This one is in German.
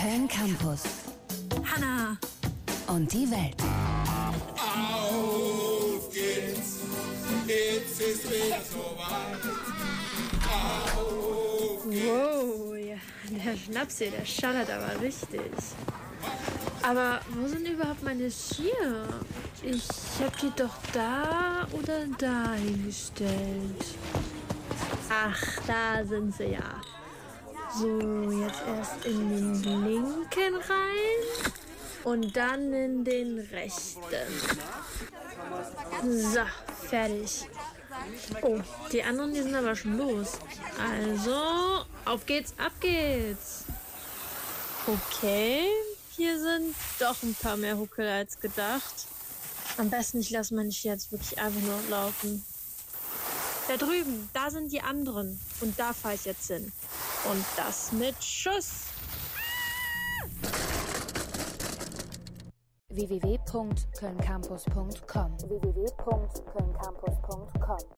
Köln Campus. Hanna. Und die Welt. Auf geht's, jetzt ist wieder soweit. Auf geht's. Wow, ja, der Schnaps hier, der schallert aber richtig. Aber wo sind überhaupt meine Skier? Ich hab die doch da oder da hingestellt. Ach, da sind sie ja. So, jetzt erst in den linken rein und dann in den rechten. So, fertig. Oh, die anderen, die sind aber schon los. Also, auf geht's, ab geht's. Okay, hier sind doch ein paar mehr Huckel als gedacht. Am besten, ich lasse meine jetzt wirklich einfach nur laufen. Da drüben, da sind die anderen. Und da fahre ich jetzt hin. Und das mit Schuss. www.kölncampus.com www.kölncampus.com